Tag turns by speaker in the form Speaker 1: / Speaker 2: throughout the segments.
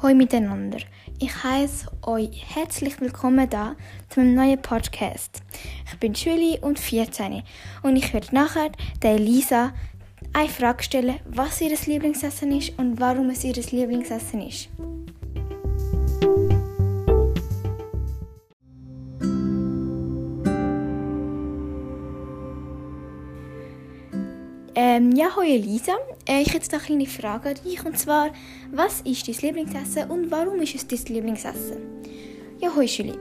Speaker 1: Hallo miteinander. Ich heiße euch herzlich willkommen da zu meinem neuen Podcast. Ich bin Julie und 14 und ich werde nachher der Elisa eine Frage stellen, was ihr Lieblingsessen ist und warum es ihr Lieblingsessen ist. Ähm, ja, hallo Elisa. Äh, ich hätte jetzt eine kleine Frage an dich. Und zwar, was ist dein Lieblingsessen und warum ist es dein Lieblingsessen? Ja, hallo Julie.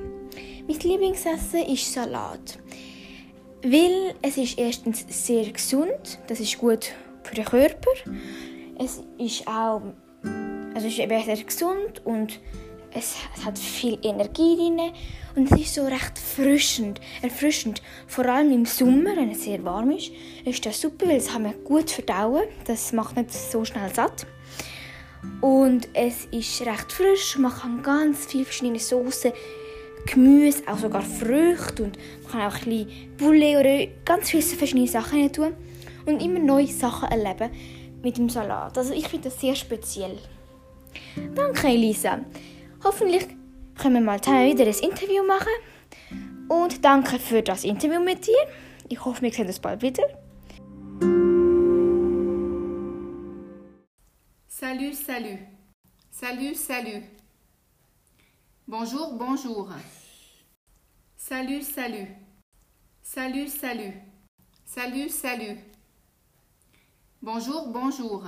Speaker 1: Mein Lieblingsessen ist Salat. Weil es ist erstens sehr gesund, das ist gut für den Körper. Es ist auch also es ist eben sehr gesund und es, es hat viel Energie drin und es ist so recht erfrischend. erfrischend. Vor allem im Sommer, wenn es sehr warm ist, ist das super, weil es kann man gut verdauen. Das macht nicht so schnell satt. Und es ist recht frisch. Man kann ganz viele verschiedene Soßen, Gemüse, auch sogar Früchte und man kann auch ein bisschen Bulle oder ganz viele verschiedene Sachen tun und immer neue Sachen erleben mit dem Salat. Also ich finde das sehr speziell. Danke, Elisa. Hoffentlich können wir mal wieder ein Interview machen. Und danke für das Interview mit dir. Ich hoffe, wir sehen uns bald wieder.
Speaker 2: Salut, salut. Salut, salut. Bonjour, bonjour. Salut, salut. Salut, salut. Salut, salut. Bonjour, bonjour.